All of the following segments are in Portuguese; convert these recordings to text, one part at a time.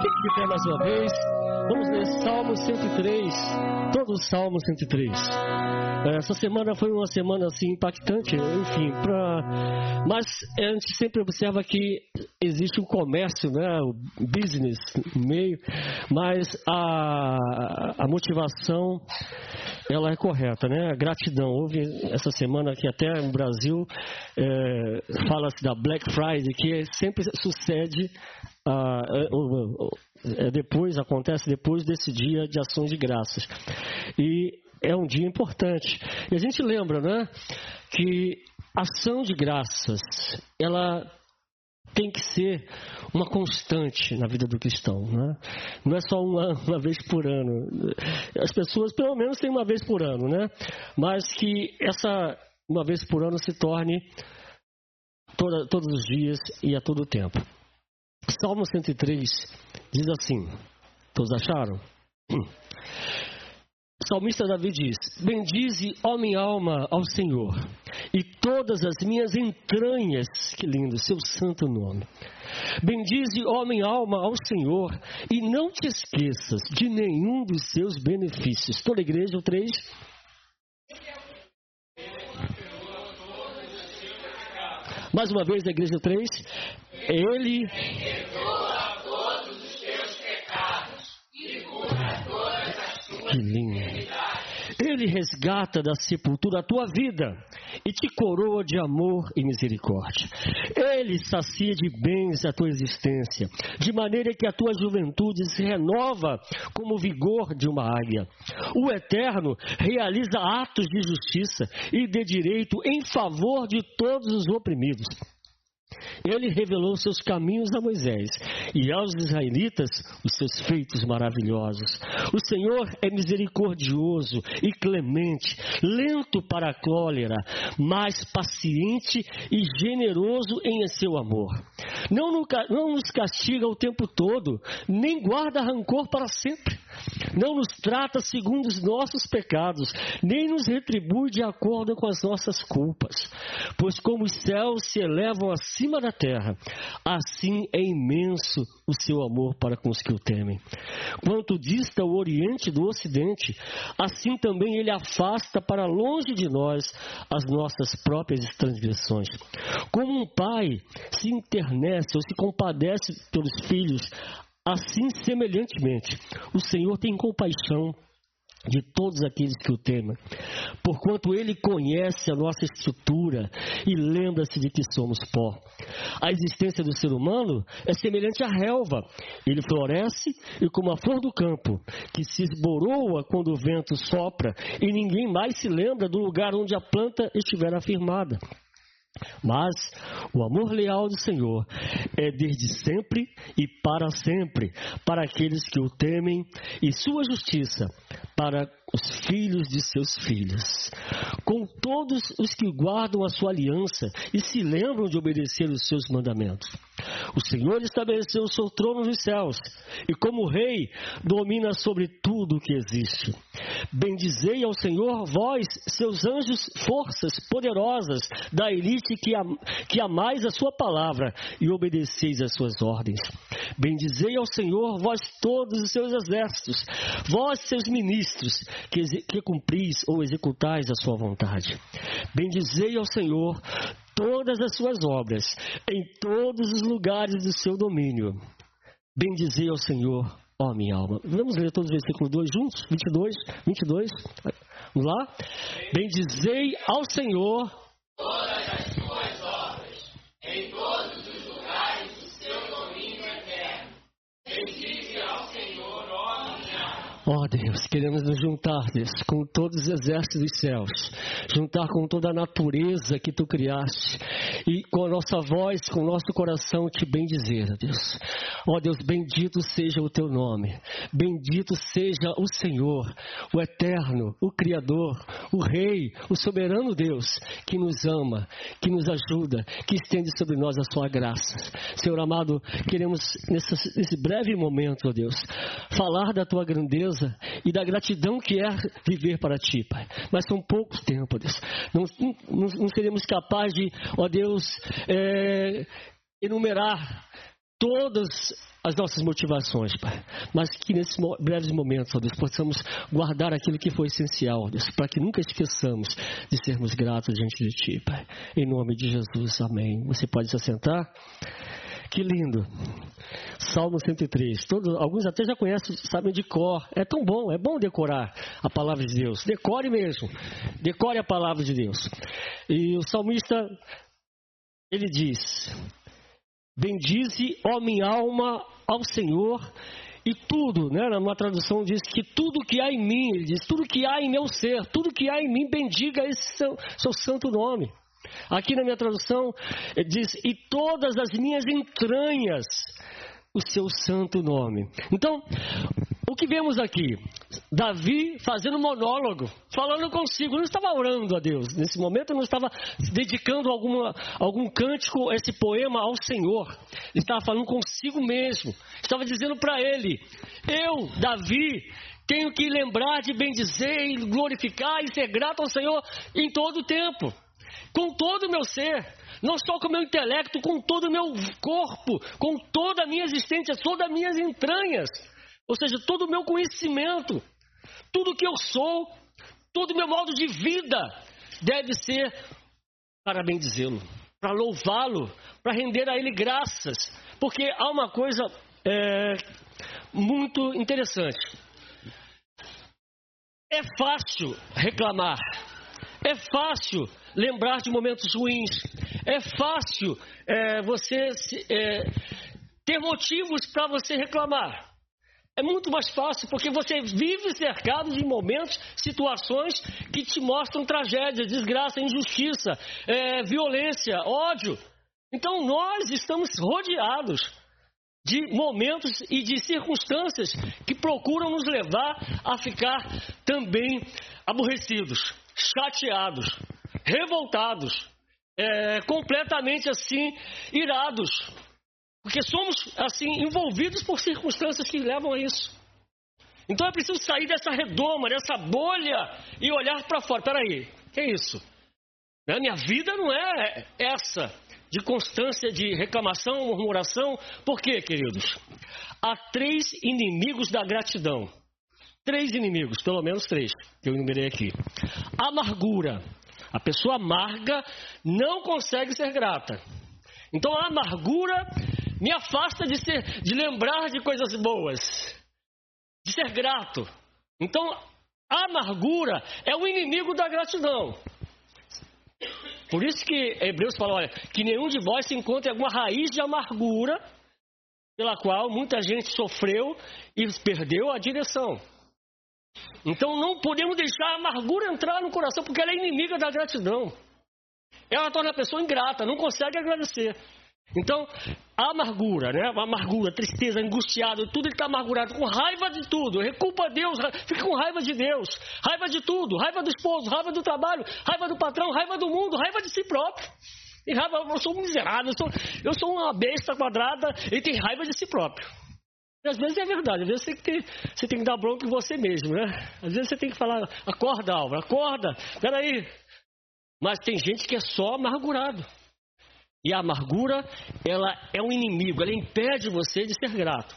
Fique de pé mais uma vez. Vamos ler Salmo 103. Todo o Salmo 103. Essa semana foi uma semana assim impactante, enfim, pra... mas a gente sempre observa que existe um comércio, né, o business meio, mas a, a motivação ela é correta, né? A gratidão. Houve essa semana que até no Brasil é, fala-se da Black Friday, que sempre sucede ah, é, depois, acontece depois desse dia de ações de graças. E é um dia importante. E a gente lembra, né, que ação de graças, ela tem que ser uma constante na vida do cristão. Né? Não é só uma, uma, vez por ano. As pessoas, pelo menos, têm uma vez por ano, né? mas que essa uma vez por ano se torne toda, todos os dias e a todo tempo. Salmo 103 diz assim: Todos acharam? O salmista Davi diz: Bendize, ó minha alma, ao Senhor, e todas as minhas entranhas, que lindo, seu santo nome. Bendize, ó minha alma, ao Senhor, e não te esqueças de nenhum dos seus benefícios. Toda a igreja, o 3. Mais uma vez, a igreja 3. Ele perdoa todos os teus pecados e cura todas as tuas que. Ele resgata da sepultura a tua vida e te coroa de amor e misericórdia. Ele sacia de bens a tua existência, de maneira que a tua juventude se renova como o vigor de uma águia. O Eterno realiza atos de justiça e de direito em favor de todos os oprimidos. Ele revelou seus caminhos a Moisés e aos israelitas os seus feitos maravilhosos. O Senhor é misericordioso e clemente, lento para a cólera, mas paciente e generoso em seu amor. Não, nos castiga o tempo todo, nem guarda rancor para sempre. Não nos trata segundo os nossos pecados, nem nos retribui de acordo com as nossas culpas. Pois como os céus se elevam acima da terra, assim é imenso o seu amor para com os que o temem. Quanto dista o Oriente do Ocidente, assim também ele afasta para longe de nós as nossas próprias transgressões. Como um pai se internece ou se compadece pelos filhos, Assim, semelhantemente, o Senhor tem compaixão de todos aqueles que o temem, porquanto ele conhece a nossa estrutura e lembra-se de que somos pó. A existência do ser humano é semelhante à relva. Ele floresce e como a flor do campo, que se esboroa quando o vento sopra e ninguém mais se lembra do lugar onde a planta estiver afirmada. Mas o amor leal do Senhor é desde sempre e para sempre, para aqueles que o temem, e sua justiça para os filhos de seus filhos, com todos os que guardam a sua aliança e se lembram de obedecer os seus mandamentos. O Senhor estabeleceu o seu trono nos céus e, como rei, domina sobre tudo o que existe. Bendizei ao Senhor, vós, seus anjos, forças poderosas da elite que, am que amais a sua palavra e obedeceis às suas ordens. Bendizei ao Senhor, vós todos os seus exércitos, vós, seus ministros, que, que cumpris ou executais a sua vontade. Bendizei ao Senhor todas as suas obras, em todos os lugares do seu domínio. Bendizei ao Senhor, ó minha alma. Vamos ler todos os versículos 2 juntos? 22, 22. Vamos lá? Bendizei ao Senhor Ó oh Deus, queremos nos juntar, Deus, com todos os exércitos dos céus, juntar com toda a natureza que tu criaste e com a nossa voz, com o nosso coração te bendizer, Deus. Ó oh Deus, bendito seja o teu nome, bendito seja o Senhor, o eterno, o Criador, o Rei, o soberano Deus, que nos ama, que nos ajuda, que estende sobre nós a sua graça. Senhor amado, queremos nesse, nesse breve momento, ó Deus, falar da tua grandeza e da gratidão que é viver para ti, Pai. Mas são poucos tempos, Deus. Não, não, não seremos capazes de, ó Deus, é, enumerar todas as nossas motivações, Pai. Mas que nesses breves momentos, ó Deus, possamos guardar aquilo que foi essencial, Deus, para que nunca esqueçamos de sermos gratos diante de Ti, Pai. Em nome de Jesus, amém. Você pode se assentar? Que lindo. Salmo 103. Todos, alguns até já conhecem, sabem de cor. É tão bom, é bom decorar a palavra de Deus. Decore mesmo. Decore a palavra de Deus. E o salmista, ele diz: Bendize, ó minha alma, ao Senhor, e tudo, né, numa tradução diz que tudo que há em mim, ele diz, tudo que há em meu ser, tudo que há em mim, bendiga esse seu, seu santo nome. Aqui na minha tradução diz, e todas as minhas entranhas, o seu santo nome. Então, o que vemos aqui? Davi fazendo monólogo, falando consigo, não estava orando a Deus. Nesse momento não estava dedicando alguma, algum cântico, esse poema ao Senhor. Ele estava falando consigo mesmo. Estava dizendo para ele: Eu, Davi, tenho que lembrar de bendizer e glorificar e ser grato ao Senhor em todo o tempo, com todo o meu ser não só com o meu intelecto, com todo o meu corpo, com toda a minha existência, todas as minhas entranhas. Ou seja, todo o meu conhecimento, tudo que eu sou, todo o meu modo de vida deve ser para bendizê-lo, para louvá-lo, para render a ele graças. Porque há uma coisa é, muito interessante. É fácil reclamar, é fácil lembrar de momentos ruins, é fácil é, você é, ter motivos para você reclamar. É muito mais fácil porque você vive cercado de momentos, situações que te mostram tragédia, desgraça, injustiça, é, violência, ódio. Então nós estamos rodeados de momentos e de circunstâncias que procuram nos levar a ficar também aborrecidos, chateados, revoltados, é, completamente assim irados, porque somos, assim, envolvidos por circunstâncias que levam a isso. Então é preciso sair dessa redoma, dessa bolha e olhar para fora. Peraí, que é isso? Né? Minha vida não é essa de constância de reclamação, murmuração. Por quê, queridos? Há três inimigos da gratidão. Três inimigos, pelo menos três, que eu enumerei aqui. Amargura. A pessoa amarga não consegue ser grata. Então a amargura me afasta de, ser, de lembrar de coisas boas, de ser grato. Então, a amargura é o inimigo da gratidão. Por isso que Hebreus fala, olha, que nenhum de vós se encontre alguma raiz de amargura pela qual muita gente sofreu e perdeu a direção. Então não podemos deixar a amargura entrar no coração, porque ela é inimiga da gratidão. Ela torna a pessoa ingrata, não consegue agradecer. Então, a amargura, né? A amargura, tristeza, angustiado, tudo ele está amargurado, com raiva de tudo, reculpa Deus, fica com raiva de Deus, raiva de tudo, raiva do esposo, raiva do trabalho, raiva do patrão, raiva do mundo, raiva de si próprio. E raiva, eu sou um miserável, eu sou, eu sou uma besta quadrada e tem raiva de si próprio. Às vezes é verdade, às vezes você tem, que, você tem que dar bronca em você mesmo, né? Às vezes você tem que falar, acorda, Álvaro, acorda, peraí. Mas tem gente que é só amargurado. E a amargura, ela é um inimigo, ela impede você de ser grato.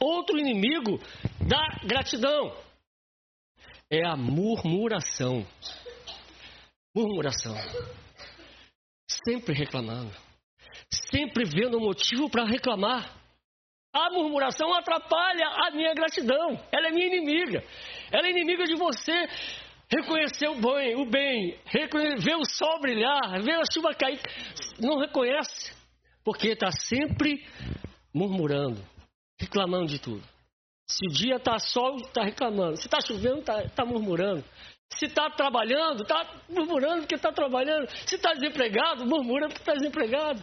Outro inimigo da gratidão é a murmuração. Murmuração. Sempre reclamando. Sempre vendo motivo para reclamar. A murmuração atrapalha a minha gratidão. Ela é minha inimiga. Ela é inimiga de você reconhecer o bem, o bem, ver o sol brilhar, ver a chuva cair, não reconhece, porque está sempre murmurando, reclamando de tudo. Se o dia está sol, está reclamando. Se está chovendo, está tá murmurando. Se está trabalhando, está murmurando porque está trabalhando. Se está desempregado, murmura porque está desempregado.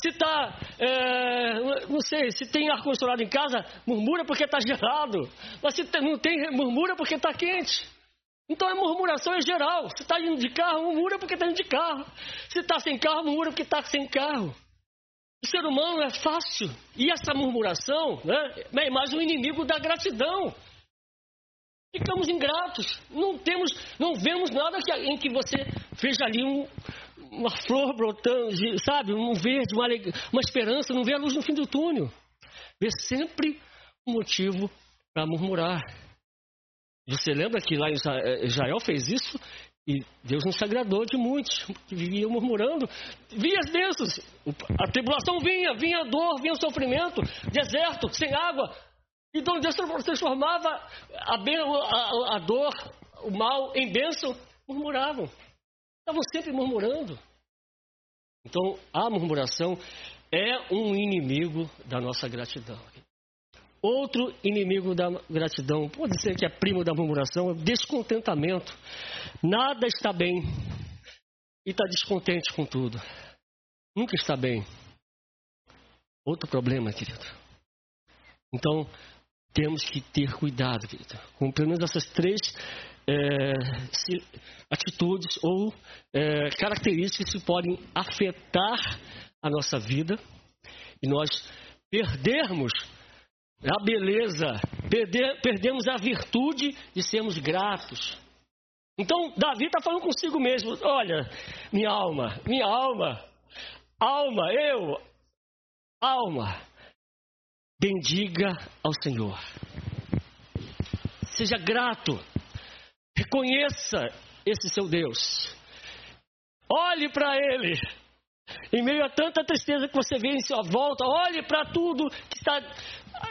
Se está, é, não sei, se tem ar-condicionado em casa, murmura porque está gelado. Mas se não tem, murmura porque está quente. Então a murmuração é geral. Se está indo de carro, murmura porque está indo de carro. Se está sem carro, murmura porque está sem carro. O ser humano é fácil. E essa murmuração né, é mais um inimigo da gratidão. Ficamos ingratos. Não temos, não vemos nada que, em que você veja ali um, uma flor brotando, sabe, um verde, uma, uma esperança, não vê a luz no fim do túnel. Vê sempre um motivo para murmurar. Você lembra que lá eh, Israel fez isso e Deus não se agradou de muitos que viviam murmurando. Via as bênçãos. A tribulação vinha, vinha a dor, vinha o sofrimento, deserto, sem água. Então Deus transformava a, a, a dor, o mal em bênção. Murmuravam. Estavam sempre murmurando. Então, a murmuração é um inimigo da nossa gratidão. Outro inimigo da gratidão, pode ser que é primo da murmuração, é o descontentamento. Nada está bem e está descontente com tudo. Nunca está bem. Outro problema, querido. Então, temos que ter cuidado, querido, com pelo menos essas três é, atitudes ou é, características que podem afetar a nossa vida e nós perdermos a beleza, perder, perdemos a virtude de sermos gratos. Então, Davi está falando consigo mesmo: olha, minha alma, minha alma, alma, eu, alma, bendiga ao Senhor. Seja grato, reconheça esse seu Deus, olhe para Ele. Em meio a tanta tristeza que você vê em sua volta, olhe para tudo que está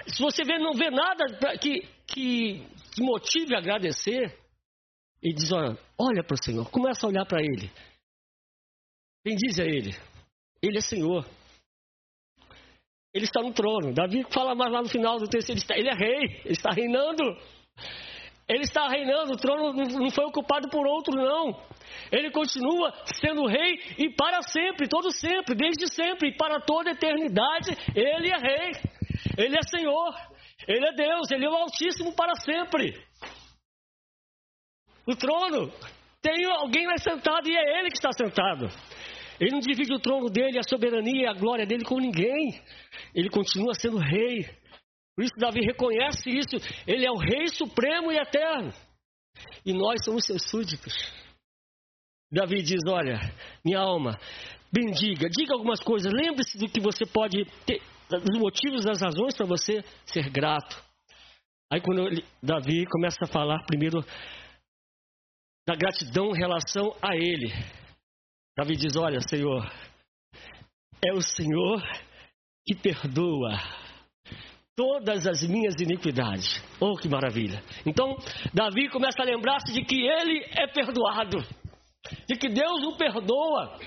se você vê, não vê nada que, que, que motive a agradecer, e diz: olha, olha para o Senhor, começa a olhar para Ele. Bendize a Ele. Ele é Senhor. Ele está no trono. Davi fala mais lá no final do texto: ele, está, ele é rei, ele está reinando. Ele está reinando, o trono não foi ocupado por outro, não. Ele continua sendo rei e para sempre, todo sempre, desde sempre e para toda a eternidade, ele é rei. Ele é Senhor, Ele é Deus, Ele é o Altíssimo para sempre. O trono tem alguém lá sentado e é Ele que está sentado. Ele não divide o trono dele, a soberania e a glória dele com ninguém. Ele continua sendo rei. Por isso, Davi reconhece isso. Ele é o Rei Supremo e Eterno. E nós somos seus súditos. Davi diz: Olha, minha alma, bendiga, diga algumas coisas. Lembre-se do que você pode ter, dos motivos, das razões para você ser grato. Aí quando ele, Davi começa a falar primeiro da gratidão em relação a ele. Davi diz: Olha, Senhor, é o Senhor que perdoa todas as minhas iniquidades. Oh, que maravilha! Então, Davi começa a lembrar-se de que ele é perdoado, de que Deus o perdoa.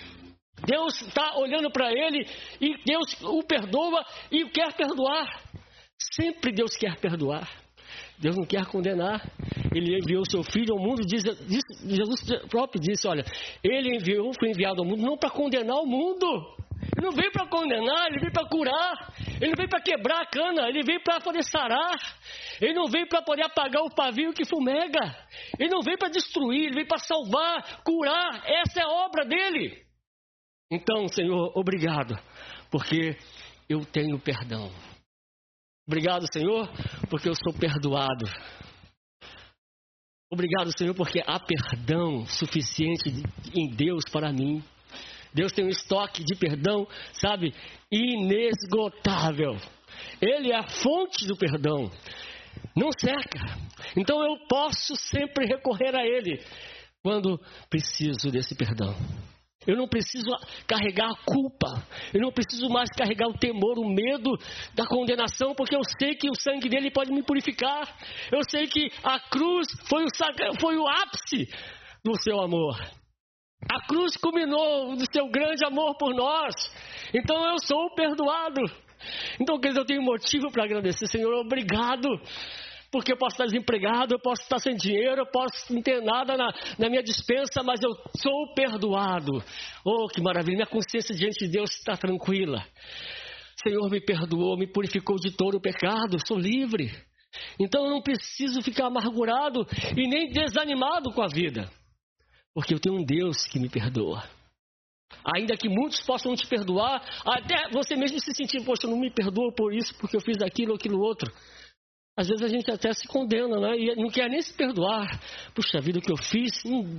Deus está olhando para ele e Deus o perdoa e quer perdoar. Sempre Deus quer perdoar. Deus não quer condenar. Ele enviou seu filho ao mundo, diz, diz, Jesus próprio disse: Olha, ele enviou, foi enviado ao mundo não para condenar o mundo. Ele não veio para condenar, ele veio para curar. Ele não veio para quebrar a cana, ele veio para poder sarar. Ele não veio para poder apagar o pavio que fumega. Ele não veio para destruir, ele veio para salvar, curar. Essa é a obra dele. Então, Senhor, obrigado, porque eu tenho perdão. Obrigado, Senhor, porque eu sou perdoado. Obrigado, Senhor, porque há perdão suficiente em Deus para mim. Deus tem um estoque de perdão, sabe, inesgotável. Ele é a fonte do perdão. Não seca. Então eu posso sempre recorrer a Ele quando preciso desse perdão. Eu não preciso carregar a culpa. Eu não preciso mais carregar o temor, o medo da condenação, porque eu sei que o sangue dele pode me purificar. Eu sei que a cruz foi o, foi o ápice do seu amor. A cruz culminou do seu grande amor por nós. Então eu sou perdoado. Então, queridos, eu tenho motivo para agradecer, Senhor. Obrigado porque eu posso estar desempregado, eu posso estar sem dinheiro, eu posso não ter nada na, na minha dispensa, mas eu sou perdoado. Oh, que maravilha! Minha consciência diante de Deus está tranquila. Senhor me perdoou, me purificou de todo o pecado, sou livre. Então eu não preciso ficar amargurado e nem desanimado com a vida, porque eu tenho um Deus que me perdoa. Ainda que muitos possam te perdoar, até você mesmo se sentir, poxa, não me perdoa por isso, porque eu fiz aquilo ou aquilo outro. Às vezes a gente até se condena, né? E não quer nem se perdoar. Puxa vida, o que eu fiz, hum,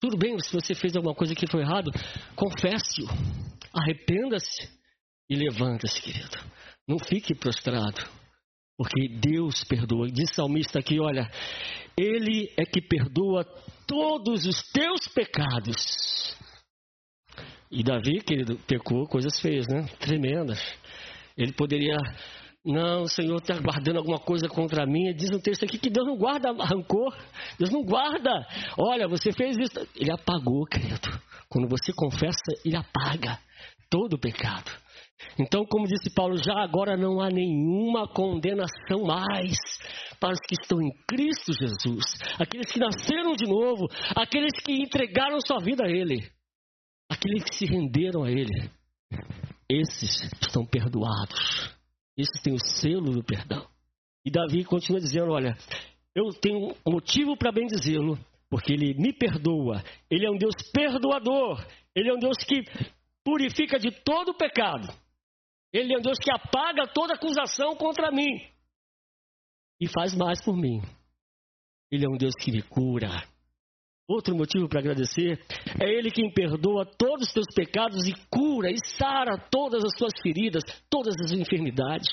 Tudo bem se você fez alguma coisa que foi errado, confesse-o, arrependa-se e levanta-se, querido. Não fique prostrado, porque Deus perdoa. Diz salmista aqui: olha, Ele é que perdoa todos os teus pecados. E Davi, querido, pecou coisas feias, né? Tremendas. Ele poderia não, o Senhor está guardando alguma coisa contra mim. Diz no texto aqui que Deus não guarda rancor. Deus não guarda. Olha, você fez isso. Ele apagou, querido. Quando você confessa, ele apaga todo o pecado. Então, como disse Paulo, já agora não há nenhuma condenação mais para os que estão em Cristo Jesus, aqueles que nasceram de novo, aqueles que entregaram sua vida a Ele, aqueles que se renderam a Ele. Esses estão perdoados. Esses têm o selo do perdão. E Davi continua dizendo: Olha, eu tenho motivo para bem dizê-lo, porque ele me perdoa. Ele é um Deus perdoador. Ele é um Deus que purifica de todo o pecado. Ele é um Deus que apaga toda acusação contra mim. E faz mais por mim. Ele é um Deus que me cura. Outro motivo para agradecer é Ele quem perdoa todos os teus pecados e cura e sara todas as tuas feridas, todas as enfermidades.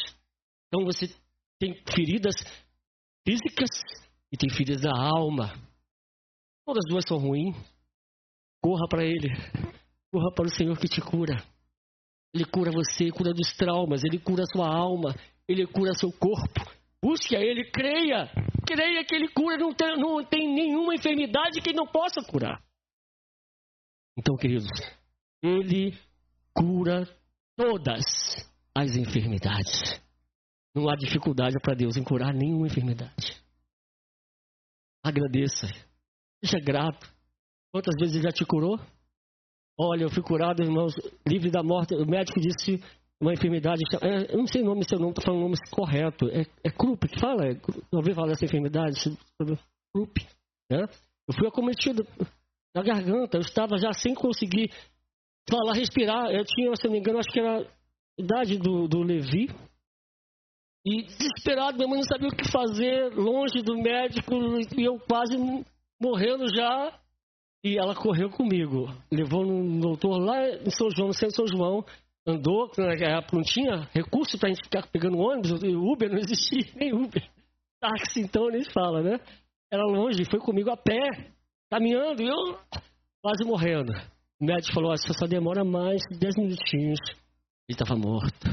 Então você tem feridas físicas e tem feridas da alma. Todas as duas são ruins. Corra para Ele. Corra para o Senhor que te cura. Ele cura você, cura dos traumas, Ele cura a sua alma, Ele cura seu corpo. Busque a Ele, creia. Creia que Ele cura, não tem, não tem nenhuma enfermidade que Ele não possa curar. Então, queridos, Ele cura todas as enfermidades. Não há dificuldade para Deus em curar nenhuma enfermidade. Agradeça. Seja grato. Quantas vezes Ele já te curou? Olha, eu fui curado, irmãos, livre da morte. O médico disse uma enfermidade. É, eu não sei o nome, se eu não estou falando o nome correto. É, é Krupp que fala? É, ouvi falar dessa enfermidade? Krupp. Né? Eu fui acometido na garganta. Eu estava já sem conseguir falar, respirar. Eu tinha, se não me engano, acho que era a idade do, do Levi. E desesperado, minha mãe não sabia o que fazer, longe do médico, e eu quase morrendo já. E ela correu comigo, levou um doutor lá em São João, no centro de São João, andou, naquela época não tinha recurso para a gente ficar pegando ônibus, Uber não existia, nem Uber. Táxi então nem fala, né? Era longe, foi comigo a pé, caminhando, e eu quase morrendo. O médico falou, você só demora mais 10 minutinhos. Ele estava morto.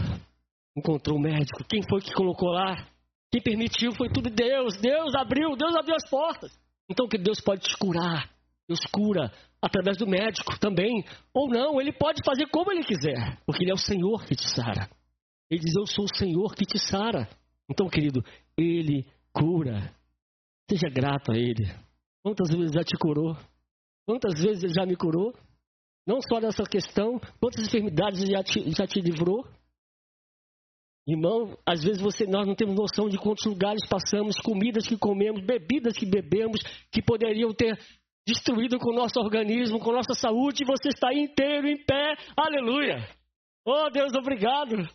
Encontrou o médico. Quem foi que colocou lá? Quem permitiu foi tudo Deus. Deus abriu, Deus abriu as portas. Então que Deus pode te curar. Deus cura através do médico também. Ou não, ele pode fazer como ele quiser, porque ele é o Senhor que te sara. Ele diz: Eu sou o Senhor que te sara. Então, querido, ele cura. Seja grato a ele. Quantas vezes já te curou? Quantas vezes ele já me curou? Não só dessa questão, quantas enfermidades já te, já te livrou? Irmão, às vezes você, nós não temos noção de quantos lugares passamos, comidas que comemos, bebidas que bebemos, que poderiam ter destruído com o nosso organismo, com nossa saúde, e você está inteiro, em pé. Aleluia! Oh, Deus, obrigado!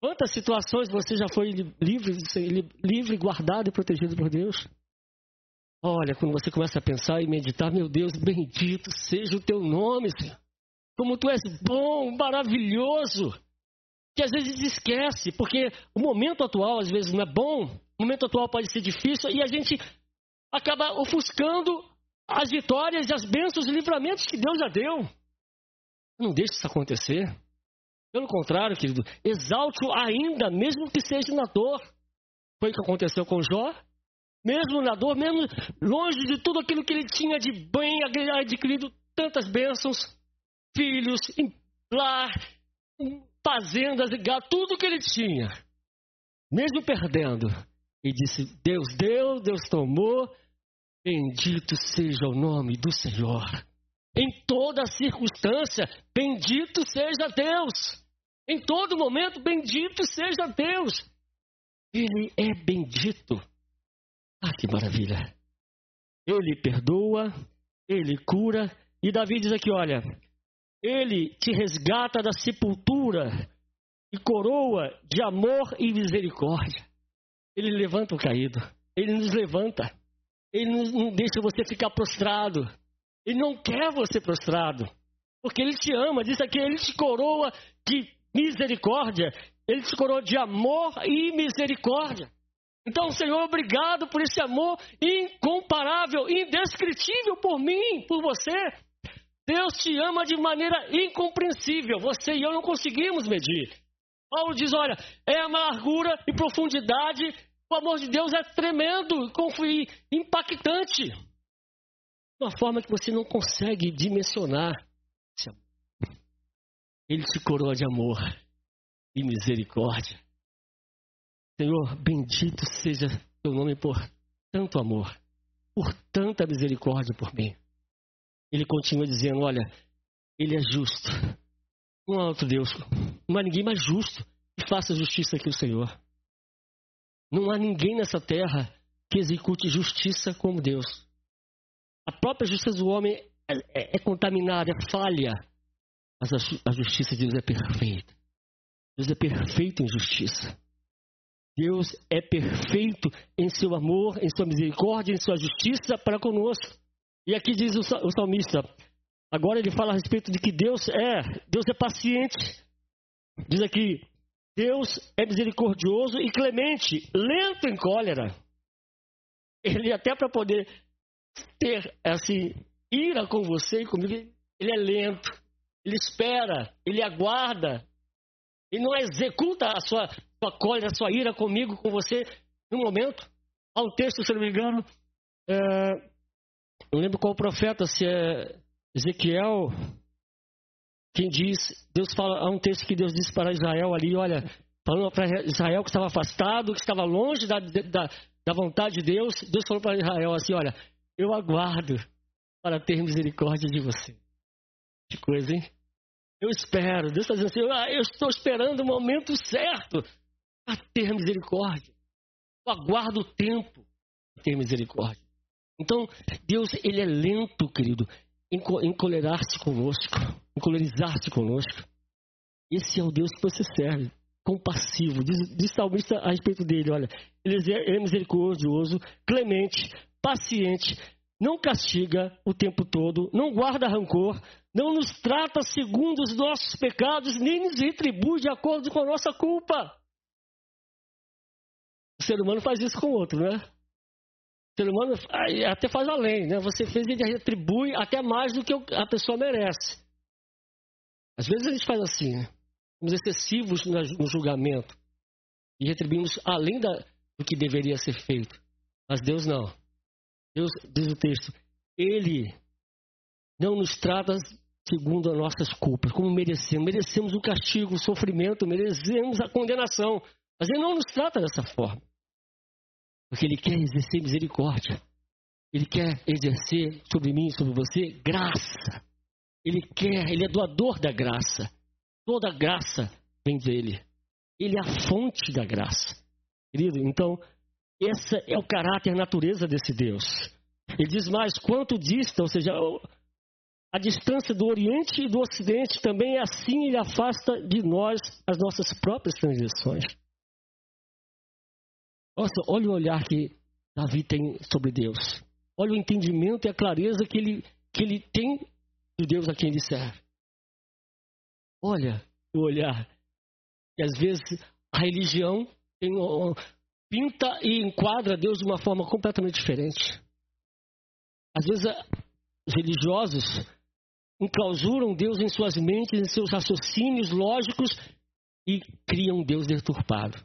Quantas situações você já foi livre, livre, guardado e protegido por Deus? Olha, quando você começa a pensar e meditar, meu Deus, bendito seja o teu nome, Senhor. Como tu és bom, maravilhoso. Que às vezes esquece, porque o momento atual às vezes não é bom, o momento atual pode ser difícil e a gente acaba ofuscando as vitórias e as bênçãos e livramentos que Deus já deu. Não deixe isso acontecer. Pelo contrário, querido, exalte-o ainda, mesmo que seja na dor. Foi o que aconteceu com Jó. Mesmo na dor, mesmo longe de tudo aquilo que ele tinha de bem adquirido, tantas bênçãos, filhos, lar, fazendas, gado, tudo que ele tinha. Mesmo perdendo. E disse: Deus deu, Deus tomou, Bendito seja o nome do Senhor. Em toda circunstância, bendito seja Deus. Em todo momento, bendito seja Deus. Ele é bendito. Ah, que maravilha. Ele perdoa, ele cura. E Davi diz aqui: olha, ele te resgata da sepultura e coroa de amor e misericórdia. Ele levanta o caído, ele nos levanta. Ele não deixa você ficar prostrado. Ele não quer você prostrado. Porque Ele te ama. Diz aqui, Ele te coroa de misericórdia. Ele te coroa de amor e misericórdia. Então, Senhor, obrigado por esse amor incomparável, indescritível por mim, por você. Deus te ama de maneira incompreensível. Você e eu não conseguimos medir. Paulo diz: olha, é amargura e profundidade. O amor de Deus é tremendo e impactante. De uma forma que você não consegue dimensionar. Ele te coroa de amor e misericórdia. Senhor, bendito seja teu nome por tanto amor, por tanta misericórdia por mim. Ele continua dizendo: Olha, ele é justo. Não há outro Deus, não há ninguém mais justo que faça justiça que o Senhor. Não há ninguém nessa terra que execute justiça como Deus. A própria justiça do homem é, é, é contaminada, é falha, mas a, a justiça de Deus é perfeita. Deus é perfeito em justiça. Deus é perfeito em seu amor, em sua misericórdia, em sua justiça para conosco. E aqui diz o salmista, agora ele fala a respeito de que Deus é, Deus é paciente. Diz aqui, Deus é misericordioso e clemente, lento em cólera. Ele até para poder ter assim ira com você e comigo, ele é lento. Ele espera, ele aguarda. Ele não executa a sua sua cólera, a sua ira comigo, com você, no momento. Há um texto, se não me engano, é, não lembro qual profeta, se é Ezequiel, quem diz, Deus fala, há um texto que Deus disse para Israel ali, olha, falando para Israel que estava afastado, que estava longe da, da, da vontade de Deus, Deus falou para Israel assim, olha, eu aguardo para ter misericórdia de você. Que coisa, hein? Eu espero. Deus está dizendo assim, ah, eu estou esperando o momento certo a ter misericórdia. Eu aguardo o tempo para ter misericórdia. Então, Deus, ele é lento, querido, em encolerar-se conosco, encolerizar-se conosco. Esse é o Deus que você serve, compassivo. Diz, diz salmista a respeito dele, olha, ele é misericordioso, clemente, paciente, não castiga o tempo todo, não guarda rancor, não nos trata segundo os nossos pecados, nem nos retribui de acordo com a nossa culpa. O ser humano faz isso com o outro, né? O ser humano até faz além, né? Você fez, ele retribui até mais do que a pessoa merece. Às vezes a gente faz assim, né? Somos excessivos no julgamento e retribuímos além da, do que deveria ser feito. Mas Deus não. Deus, diz o texto, Ele não nos trata segundo as nossas culpas, como merecemos. Merecemos o castigo, o sofrimento, merecemos a condenação. Mas Ele não nos trata dessa forma. Porque Ele quer exercer misericórdia. Ele quer exercer sobre mim, sobre você, graça. Ele quer, Ele é doador da graça. Toda graça vem dele. Ele é a fonte da graça. Querido, então, essa é o caráter, a natureza desse Deus. Ele diz mais: quanto dista, ou seja, a distância do Oriente e do Ocidente também é assim, ele afasta de nós as nossas próprias transgressões. Nossa, olha o olhar que Davi tem sobre Deus. Olha o entendimento e a clareza que ele, que ele tem do Deus a quem ele serve. Olha o olhar. E às vezes a religião pinta e enquadra Deus de uma forma completamente diferente. Às vezes os religiosos enclausuram Deus em suas mentes, em seus raciocínios lógicos e criam um Deus deturpado.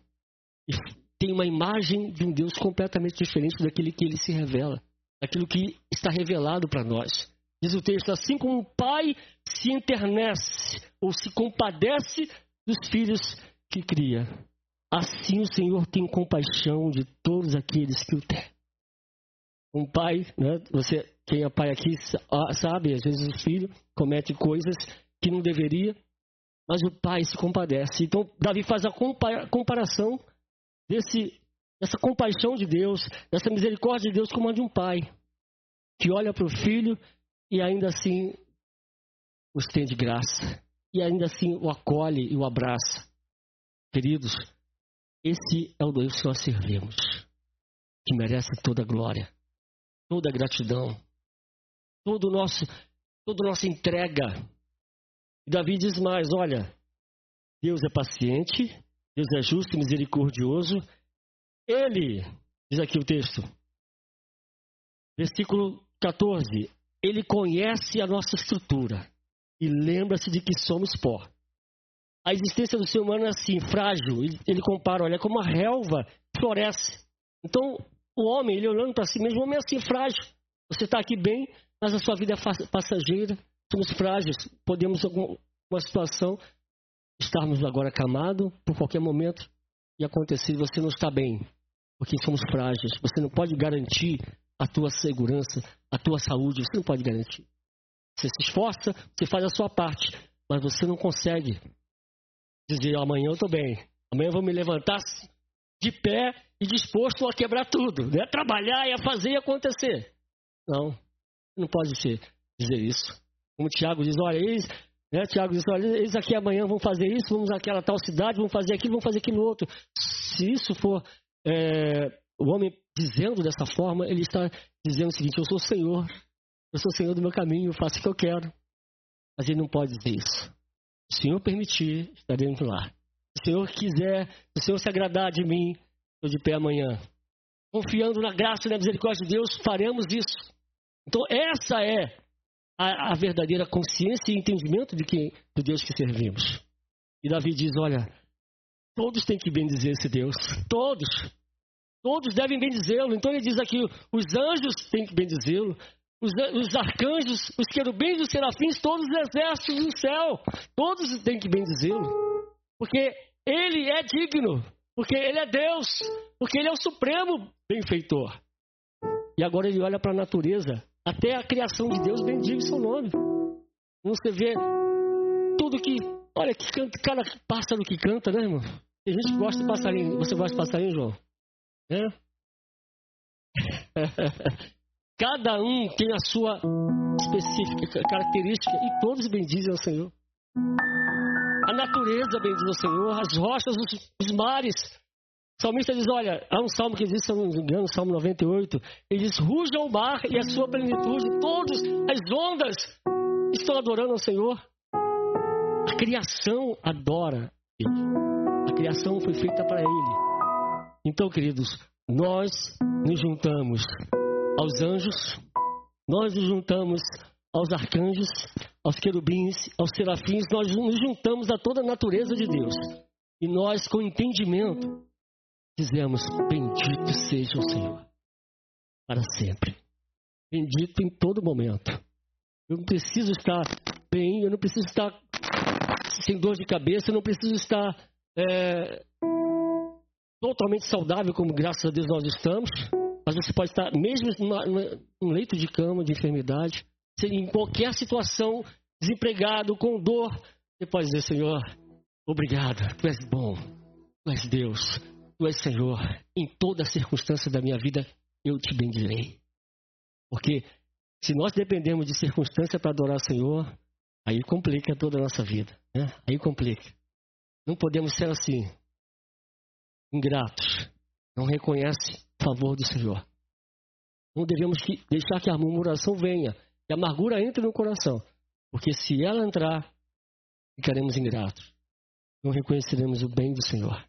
E tem uma imagem de um Deus completamente diferente daquele que ele se revela, daquilo que está revelado para nós. Diz o texto: assim como o pai se internece ou se compadece dos filhos que cria, assim o Senhor tem compaixão de todos aqueles que o têm. Um pai, né, você, quem é pai aqui sabe, às vezes o filho comete coisas que não deveria, mas o pai se compadece. Então, Davi faz a comparação desse, dessa compaixão de Deus, dessa misericórdia de Deus como a de um pai, que olha para o filho e ainda assim o estende graça, e ainda assim o acolhe e o abraça. Queridos, esse é o Deus que nós servimos, que merece toda a glória, toda a gratidão, todo nosso, toda nossa entrega. E Davi diz mais: olha, Deus é paciente, Deus é justo e misericordioso. Ele, diz aqui o texto, versículo 14: Ele conhece a nossa estrutura e lembra-se de que somos pó. A existência do ser humano é assim, frágil. Ele, compara, olha, como a relva floresce. Então, o homem, ele olhando para si mesmo, o homem é assim, frágil. Você está aqui bem, mas a sua vida é passageira. Somos frágeis. Podemos, em alguma situação, estarmos agora acamados por qualquer momento e acontecer você não está bem. Porque somos frágeis. Você não pode garantir a tua segurança, a tua saúde. Você não pode garantir. Você se esforça, você faz a sua parte, mas você não consegue dizer amanhã eu estou bem, amanhã eu vou me levantar de pé e disposto a quebrar tudo, né? trabalhar e a fazer e acontecer. Não, não pode ser, dizer isso. Como Tiago diz, olha, eles, né, Tiago diz, olha, eles aqui amanhã vão fazer isso, vamos àquela tal cidade, vão fazer aquilo, vão fazer aquilo outro. Se isso for é, o homem dizendo dessa forma, ele está dizendo o seguinte: eu sou o Senhor, eu sou o Senhor do meu caminho, eu faço o que eu quero. Mas ele não pode dizer isso. Se o Senhor permitir, estaremos lá. Se o Senhor quiser, se o Senhor se agradar de mim, estou de pé amanhã. Confiando na graça e na misericórdia de Deus, faremos isso. Então, essa é a, a verdadeira consciência e entendimento de que, do Deus que servimos. E Davi diz: Olha, todos têm que bendizer esse Deus. Todos. Todos devem bendizê-lo. Então ele diz aqui: os anjos têm que bendizê-lo, os, os arcanjos, os querubins, os serafins, todos os exércitos do céu, todos têm que bendizê-lo, porque ele é digno, porque ele é Deus, porque ele é o supremo benfeitor. E agora ele olha para a natureza, até a criação de Deus bendiga seu nome. Você vê tudo que, olha, que canta, cada pássaro que canta, né, irmão? Tem gente que gosta de passarinho. Você gosta de passarinho, João? É? Cada um tem a sua específica característica e todos bendizem ao Senhor. A natureza bendiz ao Senhor, as rochas, os, os mares. O salmista diz: Olha, há um salmo que diz, se não me engano, Salmo 98, ele diz: Ruja o mar e a sua plenitude, todas as ondas estão adorando ao Senhor. A criação adora Ele. A criação foi feita para Ele. Então, queridos, nós nos juntamos aos anjos, nós nos juntamos aos arcanjos, aos querubins, aos serafins, nós nos juntamos a toda a natureza de Deus. E nós, com entendimento, dizemos: Bendito seja o Senhor, para sempre. Bendito em todo momento. Eu não preciso estar bem, eu não preciso estar sem dor de cabeça, eu não preciso estar é, totalmente saudável, como graças a Deus nós estamos. Mas você pode estar, mesmo num leito de cama, de enfermidade, em qualquer situação, desempregado, com dor, você pode dizer, Senhor, obrigado, Tu és bom, Tu és Deus, Tu és Senhor. Em toda circunstância da minha vida, eu te bendirei. Porque se nós dependemos de circunstância para adorar o Senhor, aí complica toda a nossa vida. Né? Aí complica. Não podemos ser assim, ingratos. Não reconhece favor do Senhor. Não devemos deixar que a murmuração venha, que a amargura entre no coração, porque se ela entrar, ficaremos ingratos. Não reconheceremos o bem do Senhor.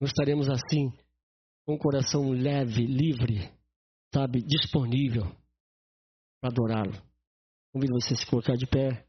Não estaremos assim, com o coração leve, livre, sabe, disponível para adorá-lo. Convido você a se colocar de pé.